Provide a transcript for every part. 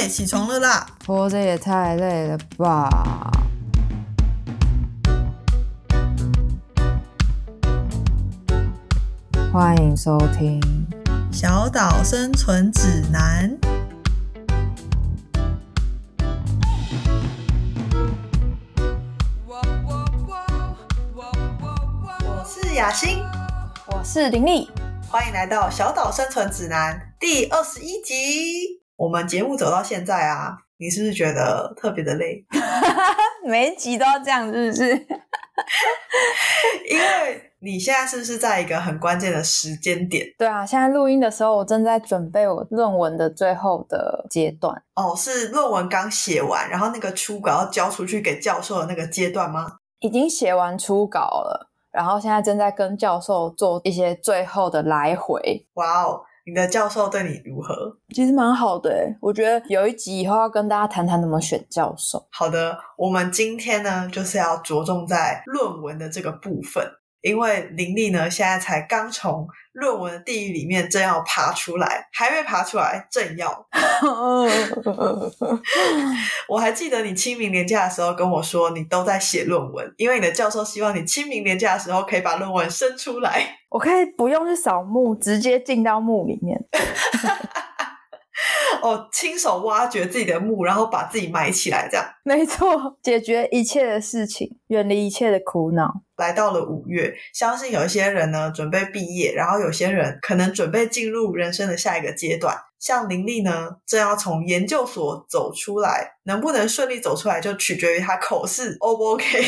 哎，起床了啦！活着也太累了吧！欢迎收听《小岛生存指南》。我是雅欣，我是林丽，欢迎来到《小岛生存指南》第二十一集。我们节目走到现在啊，你是不是觉得特别的累？每一集都要这样，是不是？因为你现在是不是在一个很关键的时间点？对啊，现在录音的时候，我正在准备我论文的最后的阶段。哦，是论文刚写完，然后那个初稿要交出去给教授的那个阶段吗？已经写完初稿了，然后现在正在跟教授做一些最后的来回。哇哦！你的教授对你如何？其实蛮好的诶，我觉得有一集以后要跟大家谈谈怎么选教授。好的，我们今天呢就是要着重在论文的这个部分，因为林立呢现在才刚从论文的地狱里面正要爬出来，还没爬出来，正要。我还记得你清明年假的时候跟我说，你都在写论文，因为你的教授希望你清明年假的时候可以把论文生出来。我可以不用去扫墓，直接进到墓里面。哦，亲手挖掘自己的墓，然后把自己埋起来，这样 没错，解决一切的事情，远离一切的苦恼。来到了五月，相信有一些人呢准备毕业，然后有些人可能准备进入人生的下一个阶段。像林立呢，正要从研究所走出来，能不能顺利走出来，就取决于他口试 O 不 OK。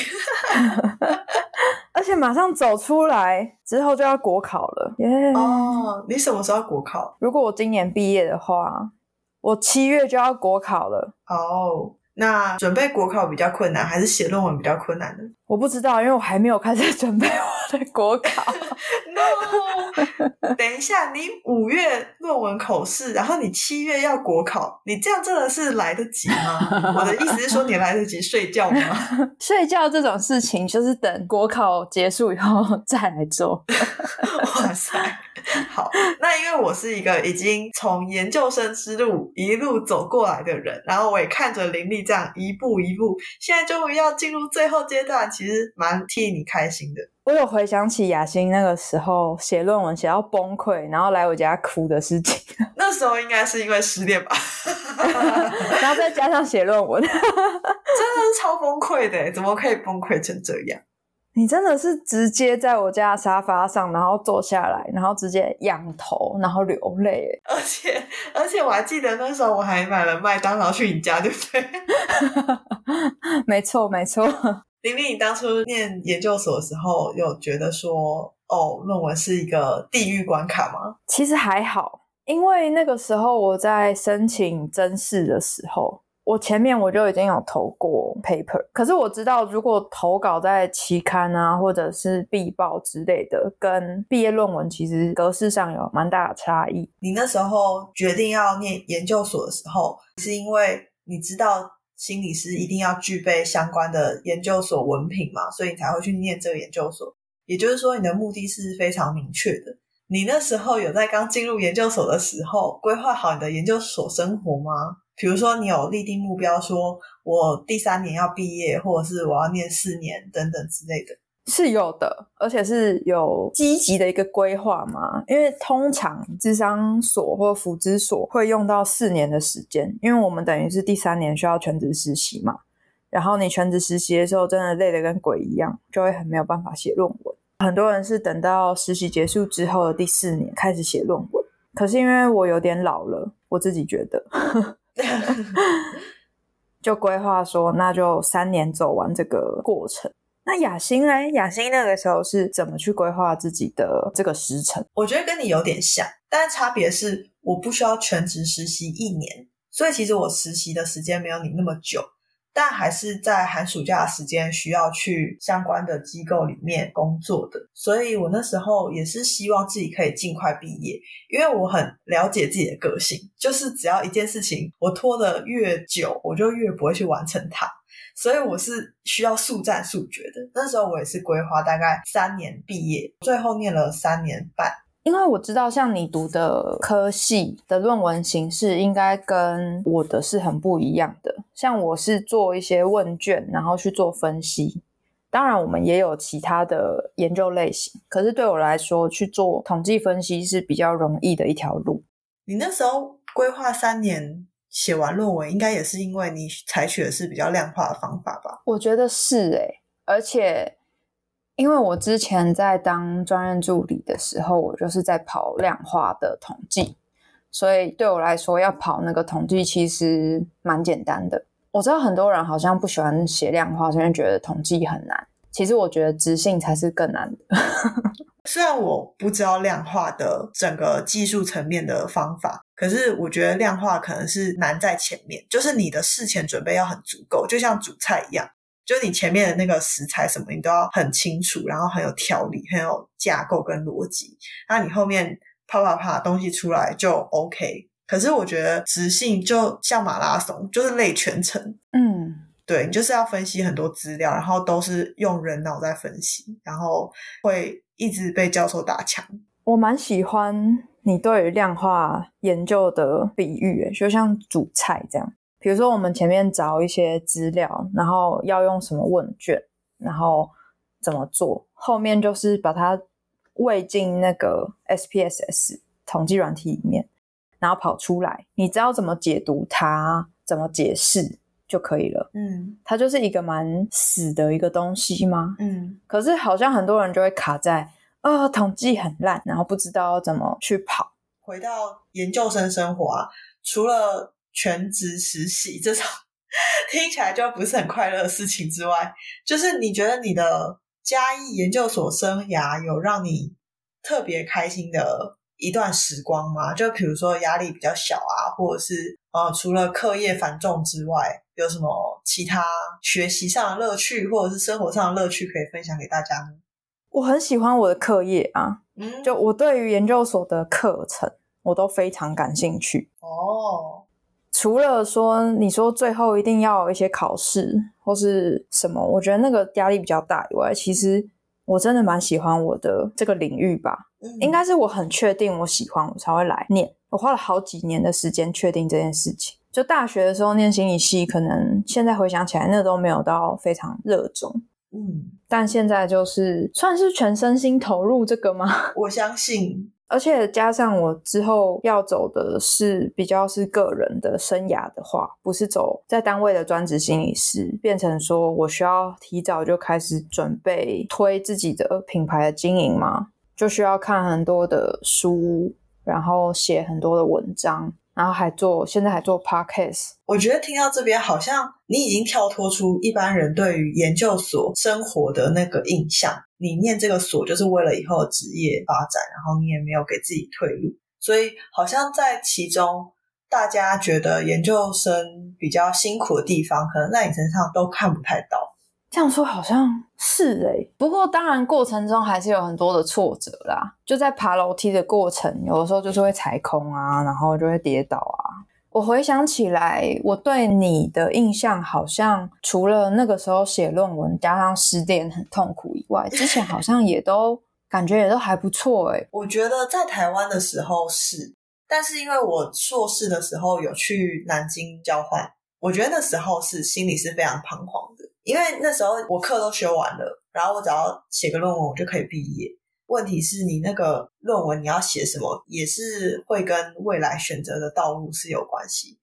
而且马上走出来之后就要国考了耶！哦，你什么时候要国考？如果我今年毕业的话，我七月就要国考了。哦。那准备国考比较困难，还是写论文比较困难呢？我不知道，因为我还没有开始 准备我的国考。No，等一下，你五月论文口试，然后你七月要国考，你这样真的是来得及吗？我的意思是说，你来得及睡觉吗？睡觉这种事情，就是等国考结束以后再来做。哇塞！我是一个已经从研究生之路一路走过来的人，然后我也看着林立这样一步一步，现在终于要进入最后阶段，其实蛮替你开心的。我有回想起雅欣那个时候写论文写到崩溃，然后来我家哭的事情。那时候应该是因为失恋吧，然后再加上写论文，真的是超崩溃的，怎么可以崩溃成这样？你真的是直接在我家沙发上，然后坐下来，然后直接仰头，然后流泪。而且，而且我还记得那时候我还买了麦当劳去你家，对不对？没错，没错。玲玲，你当初念研究所的时候，有觉得说，哦，论文是一个地狱关卡吗？其实还好，因为那个时候我在申请真试的时候。我前面我就已经有投过 paper，可是我知道如果投稿在期刊啊，或者是毕报之类的，跟毕业论文其实格式上有蛮大的差异。你那时候决定要念研究所的时候，是因为你知道心理师一定要具备相关的研究所文凭嘛，所以你才会去念这个研究所。也就是说，你的目的是非常明确的。你那时候有在刚进入研究所的时候规划好你的研究所生活吗？比如说，你有立定目标，说我第三年要毕业，或者是我要念四年等等之类的，是有的，而且是有积极的一个规划嘛。因为通常智商所或辅资所会用到四年的时间，因为我们等于是第三年需要全职实习嘛。然后你全职实习的时候，真的累得跟鬼一样，就会很没有办法写论文。很多人是等到实习结束之后的第四年开始写论文，可是因为我有点老了，我自己觉得。就规划说，那就三年走完这个过程。那雅欣呢？雅欣那个时候是怎么去规划自己的这个时程？我觉得跟你有点像，但是差别是我不需要全职实习一年，所以其实我实习的时间没有你那么久。但还是在寒暑假的时间需要去相关的机构里面工作的，所以我那时候也是希望自己可以尽快毕业，因为我很了解自己的个性，就是只要一件事情我拖得越久，我就越不会去完成它，所以我是需要速战速决的。那时候我也是规划大概三年毕业，最后念了三年半。因为我知道，像你读的科系的论文形式，应该跟我的是很不一样的。像我是做一些问卷，然后去做分析。当然，我们也有其他的研究类型，可是对我来说，去做统计分析是比较容易的一条路。你那时候规划三年写完论文，应该也是因为你采取的是比较量化的方法吧？我觉得是诶，而且。因为我之前在当专任助理的时候，我就是在跑量化的统计，所以对我来说，要跑那个统计其实蛮简单的。我知道很多人好像不喜欢写量化，因为觉得统计很难。其实我觉得直性才是更难的。虽然我不知道量化的整个技术层面的方法，可是我觉得量化可能是难在前面，就是你的事前准备要很足够，就像煮菜一样。就你前面的那个食材什么，你都要很清楚，然后很有条理，很有架构跟逻辑。那你后面啪啪啪东西出来就 OK。可是我觉得直性就像马拉松，就是累全程。嗯，对你就是要分析很多资料，然后都是用人脑在分析，然后会一直被教授打枪。我蛮喜欢你对于量化研究的比喻，就像煮菜这样。比如说，我们前面找一些资料，然后要用什么问卷，然后怎么做，后面就是把它喂进那个 SPSS 统计软体里面，然后跑出来，你知道怎么解读它，怎么解释就可以了。嗯，它就是一个蛮死的一个东西吗？嗯，可是好像很多人就会卡在啊，统计很烂，然后不知道怎么去跑。回到研究生生活啊，除了全职实习这种 听起来就不是很快乐的事情之外，就是你觉得你的嘉义研究所生涯有让你特别开心的一段时光吗？就比如说压力比较小啊，或者是呃，除了课业繁重之外，有什么其他学习上的乐趣，或者是生活上的乐趣可以分享给大家呢？我很喜欢我的课业啊，嗯，就我对于研究所的课程，我都非常感兴趣哦。除了说你说最后一定要有一些考试或是什么，我觉得那个压力比较大以外，其实我真的蛮喜欢我的这个领域吧。应该是我很确定我喜欢，我才会来念。我花了好几年的时间确定这件事情。就大学的时候念心理系，可能现在回想起来，那都没有到非常热衷。嗯，但现在就是算是全身心投入这个吗？我相信。而且加上我之后要走的是比较是个人的生涯的话，不是走在单位的专职心理师，变成说我需要提早就开始准备推自己的品牌的经营嘛，就需要看很多的书，然后写很多的文章。然后还做，现在还做 podcast。我觉得听到这边，好像你已经跳脱出一般人对于研究所生活的那个印象。你念这个所就是为了以后职业发展，然后你也没有给自己退路，所以好像在其中，大家觉得研究生比较辛苦的地方，可能在你身上都看不太到。这样说好像是哎，不过当然过程中还是有很多的挫折啦。就在爬楼梯的过程，有的时候就是会踩空啊，然后就会跌倒啊。我回想起来，我对你的印象好像除了那个时候写论文加上失恋很痛苦以外，之前好像也都感觉也都还不错哎。我觉得在台湾的时候是，但是因为我硕士的时候有去南京交换，我觉得那时候是心里是非常彷徨的。因为那时候我课都修完了，然后我只要写个论文，我就可以毕业。问题是你那个论文你要写什么，也是会跟未来选择的道路是有关系。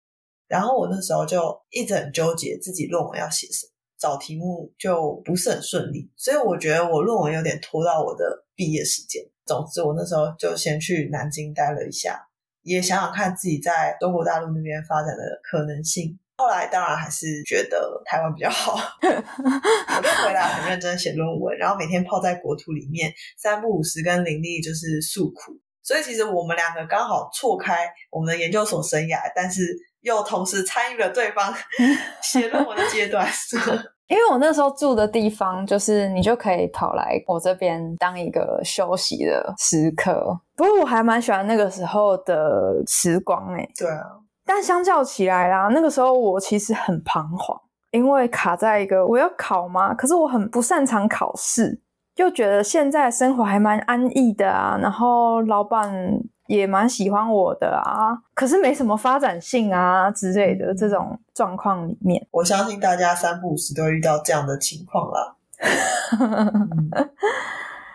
然后我那时候就一直很纠结自己论文要写什么，找题目就不是很顺利，所以我觉得我论文有点拖到我的毕业时间。总之，我那时候就先去南京待了一下，也想想看自己在中国大陆那边发展的可能性。后来当然还是觉得台湾比较好，我就回来很认真写论文，然后每天泡在国土里面，三不五时跟林立就是诉苦。所以其实我们两个刚好错开我们的研究所生涯，但是又同时参与了对方 写论文的阶段。因为我那时候住的地方，就是你就可以跑来我这边当一个休息的时刻。不过我还蛮喜欢那个时候的时光诶。对啊。但相较起来啦，那个时候我其实很彷徨，因为卡在一个我要考吗？可是我很不擅长考试，就觉得现在生活还蛮安逸的啊，然后老板也蛮喜欢我的啊，可是没什么发展性啊之类的这种状况里面，我相信大家三不五时都会遇到这样的情况啦。嗯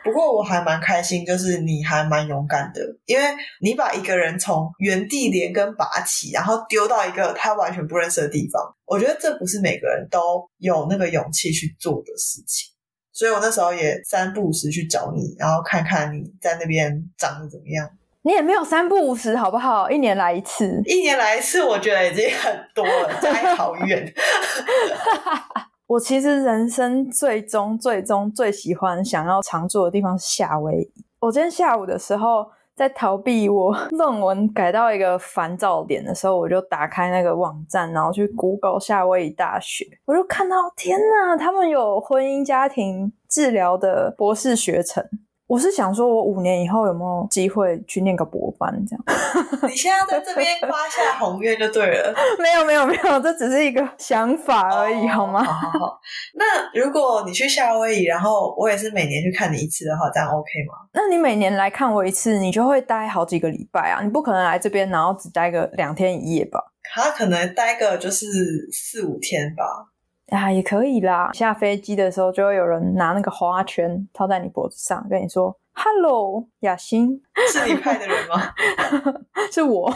不过我还蛮开心，就是你还蛮勇敢的，因为你把一个人从原地连根拔起，然后丢到一个他完全不认识的地方。我觉得这不是每个人都有那个勇气去做的事情，所以我那时候也三不五时去找你，然后看看你在那边长得怎么样。你也没有三不五十好不好？一年来一次，一年来一次，我觉得已经很多了，差好远。我其实人生最终、最终最喜欢、想要常住的地方是夏威夷。我今天下午的时候，在逃避我 论文改到一个烦躁点的时候，我就打开那个网站，然后去 Google 夏威夷大学，我就看到，天呐，他们有婚姻家庭治疗的博士学程。我是想说，我五年以后有没有机会去念个博班？这样，你现在在这边发下宏愿就对了。没有没有没有，这只是一个想法而已，好吗？好好好。那如果你去夏威夷，然后我也是每年去看你一次的话，这样 OK 吗？那你每年来看我一次，你就会待好几个礼拜啊！你不可能来这边，然后只待个两天一夜吧？他可能待个就是四五天吧。啊，也可以啦。下飞机的时候，就会有人拿那个花圈套在你脖子上，跟你说 “Hello，雅欣”，是你派的人吗？是我。哦，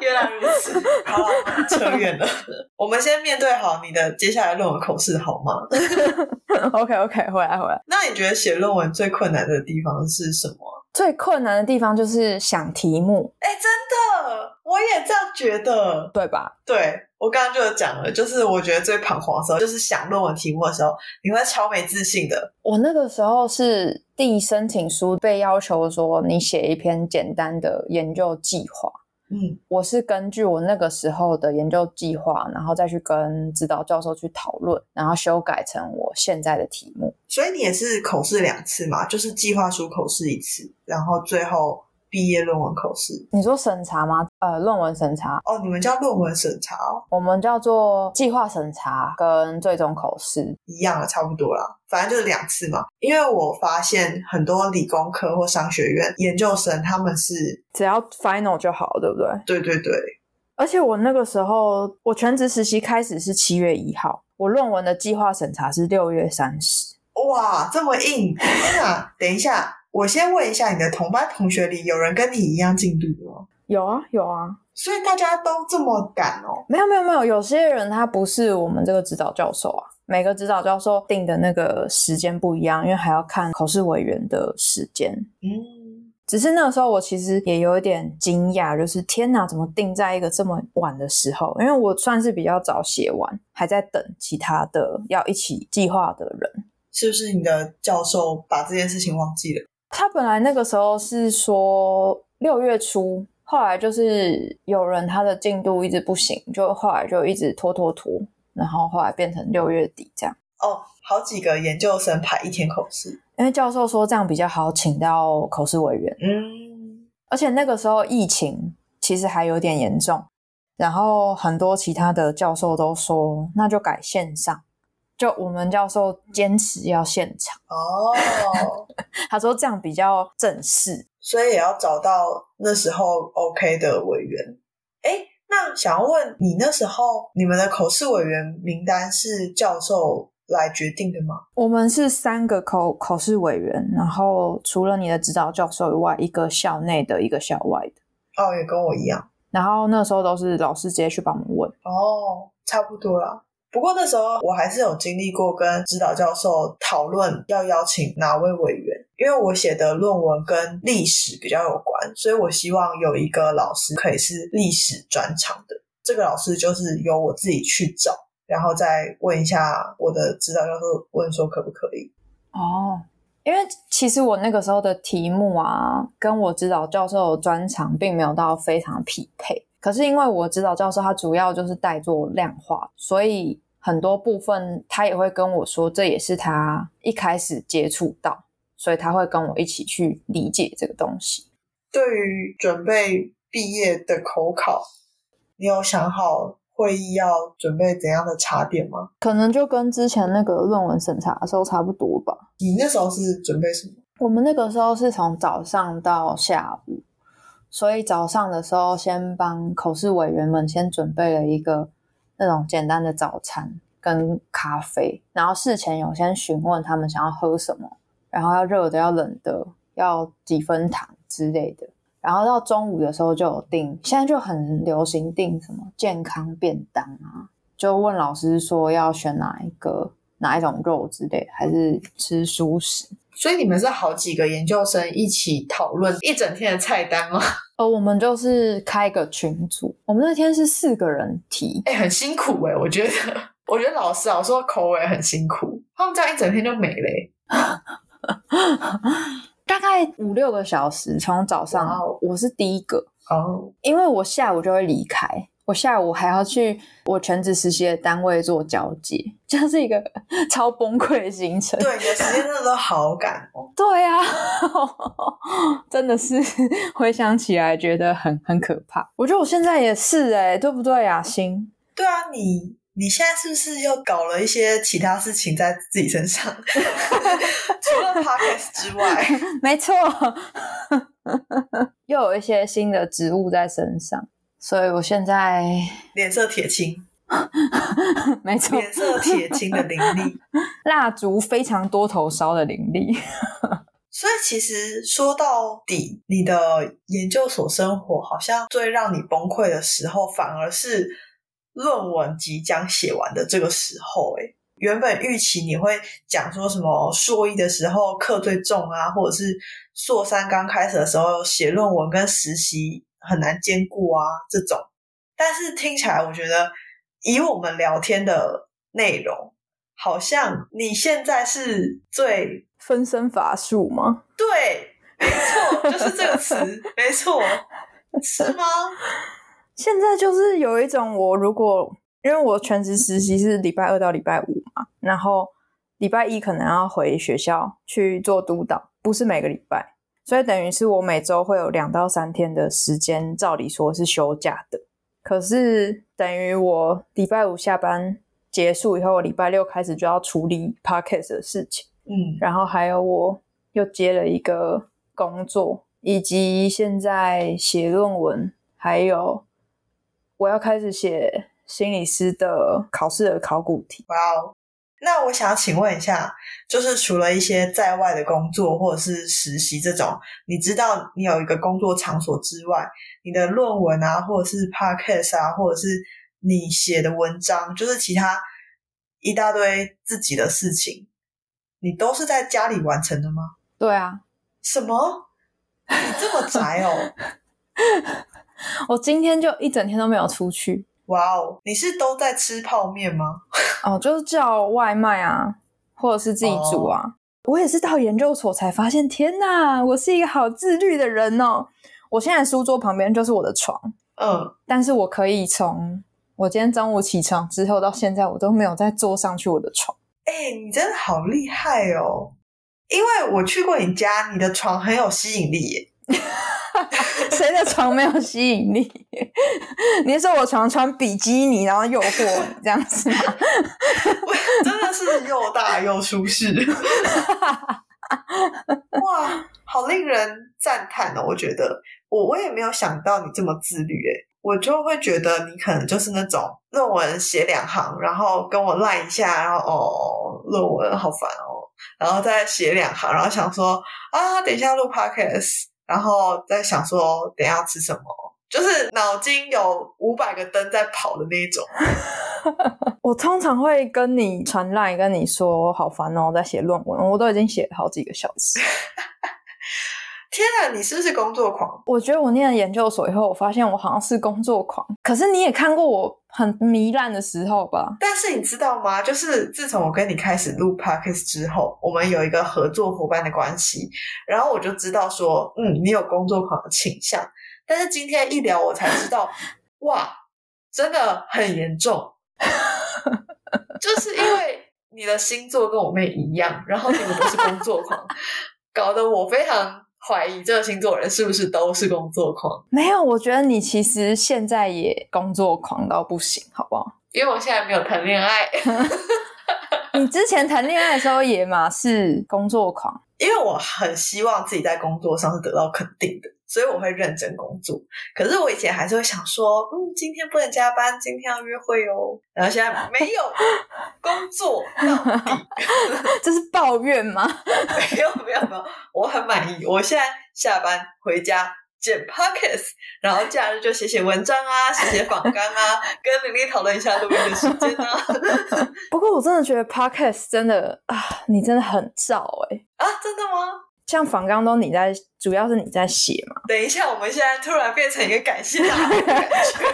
原来如此。好，扯远了。我们先面对好你的接下来论文口试，好吗 OK OK，回来回来。那你觉得写论文最困难的地方是什么？最困难的地方就是想题目。哎，真的，我也这样觉得，对吧？对，我刚刚就有讲了，就是我觉得最彷徨的时候，就是想论文题目的时候，你会超没自信的。我那个时候是递申请书，被要求说你写一篇简单的研究计划。嗯，我是根据我那个时候的研究计划，然后再去跟指导教授去讨论，然后修改成我现在的题目。所以你也是口试两次嘛？就是计划书口试一次，然后最后。毕业论文口试，你说审查吗？呃，论文审查哦，你们叫论文审查哦，我们叫做计划审查跟最终口试一样的，差不多啦，反正就是两次嘛。因为我发现很多理工科或商学院研究生他们是只要 final 就好，对不对？对对对。而且我那个时候，我全职实习开始是七月一号，我论文的计划审查是六月三十。哇，这么硬！天啊，等一下。我先问一下，你的同班同学里有人跟你一样进度的吗？有啊，有啊。所以大家都这么赶哦？没有，没有，没有。有些人他不是我们这个指导教授啊，每个指导教授定的那个时间不一样，因为还要看考试委员的时间。嗯，只是那个时候我其实也有一点惊讶，就是天哪，怎么定在一个这么晚的时候？因为我算是比较早写完，还在等其他的要一起计划的人。是不是你的教授把这件事情忘记了？他本来那个时候是说六月初，后来就是有人他的进度一直不行，就后来就一直拖拖拖，然后后来变成六月底这样。哦，好几个研究生排一天口试，因为教授说这样比较好，请到口试委员。嗯，而且那个时候疫情其实还有点严重，然后很多其他的教授都说那就改线上。就我们教授坚持要现场哦，他说这样比较正式，所以也要找到那时候 OK 的委员。哎，那想要问你，那时候你们的口试委员名单是教授来决定的吗？我们是三个口口试委员，然后除了你的指导教授以外，一个校内的，一个校外的。哦，也跟我一样。然后那时候都是老师直接去帮我们问。哦，差不多了。不过那时候我还是有经历过跟指导教授讨论要邀请哪位委员，因为我写的论文跟历史比较有关，所以我希望有一个老师可以是历史专长的。这个老师就是由我自己去找，然后再问一下我的指导教授，问说可不可以。哦，因为其实我那个时候的题目啊，跟我指导教授的专长并没有到非常匹配。可是因为我指导教授他主要就是带做量化，所以。很多部分他也会跟我说，这也是他一开始接触到，所以他会跟我一起去理解这个东西。对于准备毕业的口考，你有想好会议要准备怎样的茶点吗？可能就跟之前那个论文审查的时候差不多吧。你那时候是准备什么？我们那个时候是从早上到下午，所以早上的时候先帮口试委员们先准备了一个那种简单的早餐跟咖啡，然后事前有先询问他们想要喝什么，然后要热的、要冷的、要几分糖之类的。然后到中午的时候就有订，现在就很流行订什么健康便当啊，就问老师说要选哪一个哪一种肉之类，还是吃素食。所以你们是好几个研究生一起讨论一整天的菜单吗？呃，我们就是开个群组，我们那天是四个人提，哎、很辛苦哎、我觉得，我觉得老师老师说口味很辛苦，他们这样一整天就没了欸、大概五六个小时，从早上我是第一个，哦，因为我下午就会离开，我下午还要去我全职实习的单位做交接，这是一个 超崩溃的行程。对，你的时间真的都好赶哦。对啊，真的是回想起来觉得很很可怕。我觉得我现在也是哎、对不对雅？欣，对啊，你你现在是不是又搞了一些其他事情在自己身上？除了 podcast 之外，没错，又有一些新的植物在身上，所以我现在脸色铁青，没错，脸色铁青 的凌厉。蜡烛非常多头烧的灵力。所以其实说到底，你的研究所生活好像最让你崩溃的时候，反而是论文即将写完的这个时候。诶，原本预期你会讲说什么硕一的时候课最重啊，或者是硕三刚开始的时候写论文跟实习很难兼顾啊这种，但是听起来我觉得以我们聊天的内容，好像你现在是最分身乏术吗？对，没错，就是这个词，没错，是吗？现在就是有一种，我如果因为我全职实习是礼拜二到礼拜五嘛，然后礼拜一可能要回学校去做督导，不是每个礼拜，所以等于是我每周会有两到三天的时间，照理说是休假的。可是等于我礼拜五下班结束以后，我礼拜六开始就要处理 podcast 的事情。嗯，然后还有我又接了一个工作，以及现在写论文，还有我要开始写心理师的考试的考古题。哇哦。那我想请问一下，就是除了一些在外的工作或者是实习这种，你知道你有一个工作场所之外，你的论文啊，或者是 podcast 啊，或者是你写的文章，就是其他一大堆自己的事情，你都是在家里完成的吗？对啊，什么？你这么宅哦？我今天就一整天都没有出去哇哦，你是都在吃泡面吗？哦，就是叫外卖啊，或者是自己煮啊。我也是到研究所才发现，天哪，我是一个好自律的人哦。我现在书桌旁边就是我的床，嗯，但是我可以从我今天中午起床之后到现在，我都没有再坐上去我的床。哎、你真的好厉害哦！因为我去过你家，你的床很有吸引力耶。谁的床没有吸引力？你是说我床穿比基尼，然后诱惑你这样子吗？真的是又大又舒适，哇，好令人赞叹哦！我觉得我我也没有想到你这么自律诶，我就会觉得你可能就是那种论文写两行，然后跟我赖一下，然后哦，论文好烦哦，然后再写两行，然后想说啊，等一下录 podcast，然后在想说等一下要吃什么。就是脑筋有五百个灯在跑的那一种，我通常会跟你传赖，跟你说好烦哦，在写论文，我都已经写了好几个小时。天啊，你是不是工作狂？我觉得我念了研究所以后，我发现我好像是工作狂。可是你也看过我很糜烂的时候吧？但是你知道吗？就是自从我跟你开始录 podcast 之后，我们有一个合作伙伴的关系，然后我就知道说，嗯，你有工作狂的倾向。但是今天一聊，我才知道，哇，真的很严重，就是因为你的星座跟我妹一样，然后你们都是工作狂，搞得我非常怀疑这个星座人是不是都是工作狂。没有，我觉得你其实现在也工作狂到不行，好不好？因为我现在没有谈恋爱，你之前谈恋爱的时候也嘛是工作狂，因为我很希望自己在工作上是得到肯定的，所以我会认真工作。可是我以前还是会想说，嗯，今天不能加班，今天要约会哦。然后现在没有工作到底，这是抱怨吗？没有没有没有，我很满意。我现在下班回家。剪 Pocket，然后假日就写写文章啊，写写访纲啊，跟玲玲讨论一下录音的时间啊。不过我真的觉得 Pocket 真的啊，你真的很燥哎啊，真的吗？像访纲都你在，主要是你在写嘛。等一下，我们现在突然变成一个感谢他的感觉，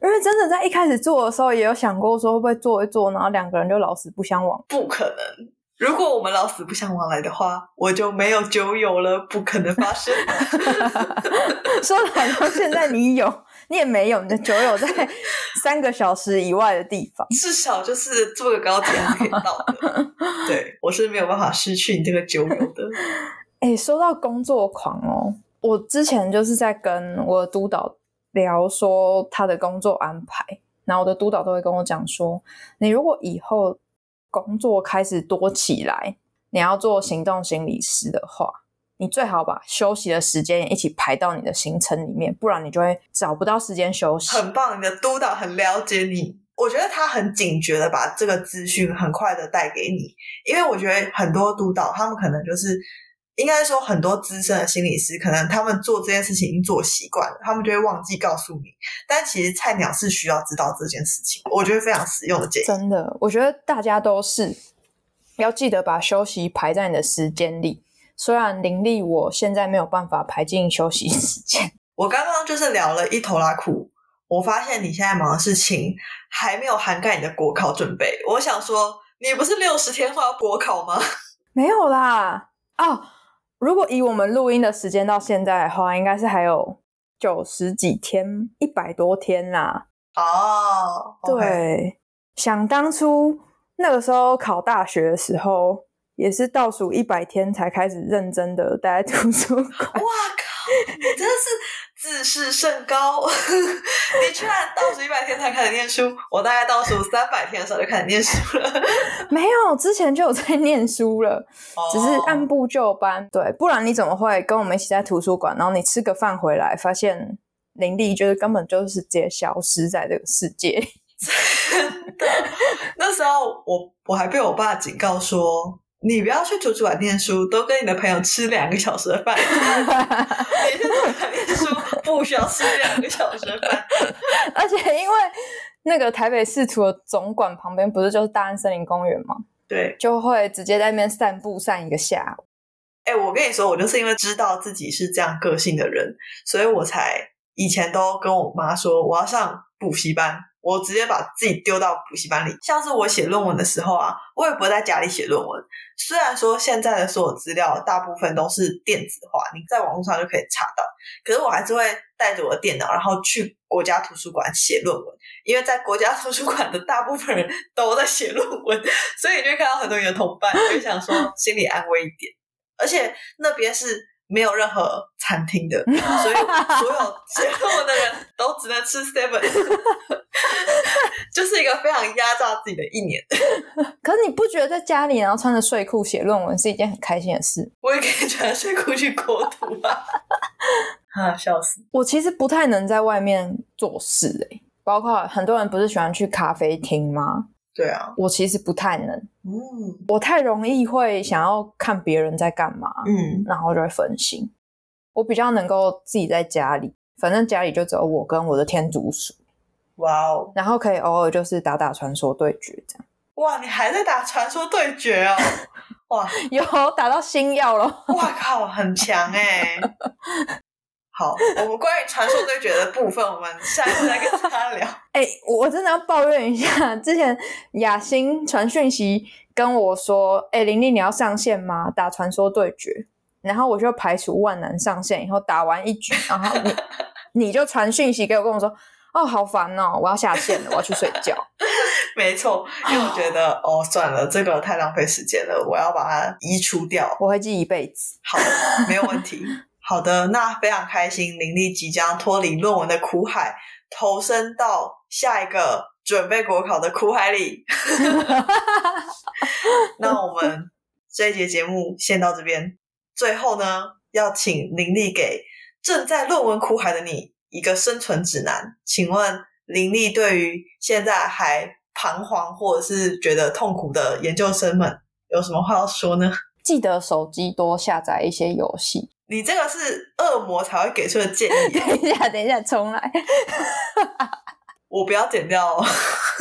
因为真的在一开始做的时候，也有想过说会不会做一做，然后两个人就老死不相往。不可能。如果我们老死不相往来的话，我就没有酒友了，不可能发生。说的好像现在你有，你也没有，你的酒友在三个小时以外的地方，至少就是坐个高铁可以到的。对我是没有办法失去你这个酒友的。哎，说到工作狂哦，我之前就是在跟我的督导聊说他的工作安排，然后我的督导都会跟我讲说，你如果以后。工作开始多起来，你要做行动心理师的话，你最好把休息的时间也一起排到你的行程里面，不然你就会找不到时间休息。很棒，你的督导很了解你，我觉得他很警觉的把这个资讯很快的带给你，因为我觉得很多督导他们可能就是。应该说，很多资深的心理师，可能他们做这件事情已经做习惯了，他们就会忘记告诉你。但其实菜鸟是需要知道这件事情，我觉得非常实用的建议。真的，我觉得大家都是要记得把休息排在你的时间里。虽然林立我现在没有办法排进休息时间，我刚刚就是聊了一头拉苦，我发现你现在忙的事情还没有涵盖你的国考准备。我想说，你不是六十天后要国考吗？没有啦，哦。如果以我们录音的时间到现在的话，应该是还有九十几天，一百多天啦。哦，对，想当初那个时候考大学的时候，也是倒数一百天才开始认真的待在图书馆。哇靠，你真的是。自视甚高，你居然倒数一百天才开始念书，我大概倒数三百天的时候就开始念书了。没有，之前就有在念书了，只是按部就班。对，不然你怎么会跟我们一起在图书馆？然后你吃个饭回来，发现林立就是根本就是直接消失在这个世界。真的，那时候我我还被我爸警告说。你不要去图书馆念书，都跟你的朋友吃两个小时的饭。你去图书馆念书不需要吃两个小时的饭，而且因为那个台北市图的总馆旁边不是就是大安森林公园吗？对，就会直接在那边散步散一个下午。哎，我跟你说，我就是因为知道自己是这样个性的人，所以我才以前都跟我妈说我要上补习班。我直接把自己丢到补习班里，像是我写论文的时候啊，我也不会在家里写论文。虽然说现在的所有资料大部分都是电子化，你在网络上就可以查到，可是我还是会带着我的电脑，然后去国家图书馆写论文。因为在国家图书馆的大部分人都在写论文，所以你就会看到很多你的同伴，就想说心里安慰一点。而且那边是。没有任何餐厅的，所以所有写论文的人都只能吃 seven，就是一个非常压榨自己的一年。可是你不觉得在家里然后穿着睡裤写论文是一件很开心的事？我也可以穿睡裤去国图啊！啊，笑死！我其实不太能在外面做事诶，包括很多人不是喜欢去咖啡厅吗？对啊，我其实不太能，嗯，我太容易会想要看别人在干嘛，嗯，然后就会分心。我比较能够自己在家里，反正家里就只有我跟我的天竺鼠，哇哦，然后可以偶尔就是打打传说对决这样。哇，你还在打传说对决哦？哇，有打到星耀了！哇靠，很强哎！好，我们关于传说对决的部分，我们下次再跟他聊。哎，我真的要抱怨一下，之前雅欣传讯息跟我说：“哎，玲玲你要上线吗？打传说对决。”然后我就排除万难上线，以后打完一局，然后你你就传讯息给我，跟我说：“哦，好烦哦，我要下线了，我要去睡觉。”没错，因为我觉得哦，算了，这个太浪费时间了，我要把它移除掉。我会记一辈子。好，没有问题。好的，那非常开心，林立即将脱离论文的苦海，投身到下一个准备国考的苦海里。那我们这一节节目先到这边。最后呢，要请林立给正在论文苦海的你一个生存指南。请问林立对于现在还彷徨或者是觉得痛苦的研究生们有什么话要说呢？记得手机多下载一些游戏。你这个是恶魔才会给出的建议。等一下，等一下，重来。我不要剪掉。哦。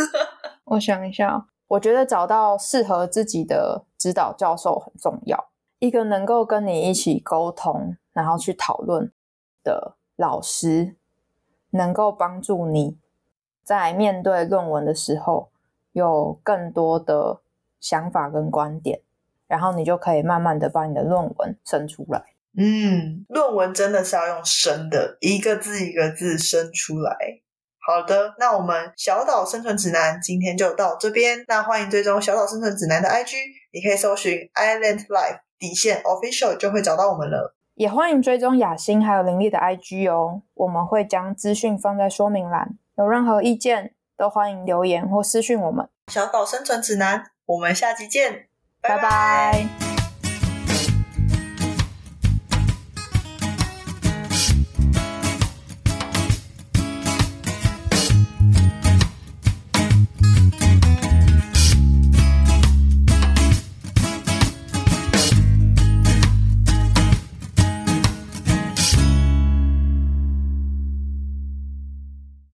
我想一下，我觉得找到适合自己的指导教授很重要。一个能够跟你一起沟通，然后去讨论的老师，能够帮助你在面对论文的时候有更多的想法跟观点，然后你就可以慢慢的把你的论文生出来。嗯，论文真的是要用生的，一个字一个字生出来。好的，那我们小岛生存指南今天就到这边。那欢迎追踪小岛生存指南的 IG，你可以搜寻 Island Life。底线 official 就会找到我们了，也欢迎追踪雅欣还有林立的 IG 哦，我们会将资讯放在说明栏，有任何意见都欢迎留言或私讯我们。小岛生存指南，我们下期见，拜拜。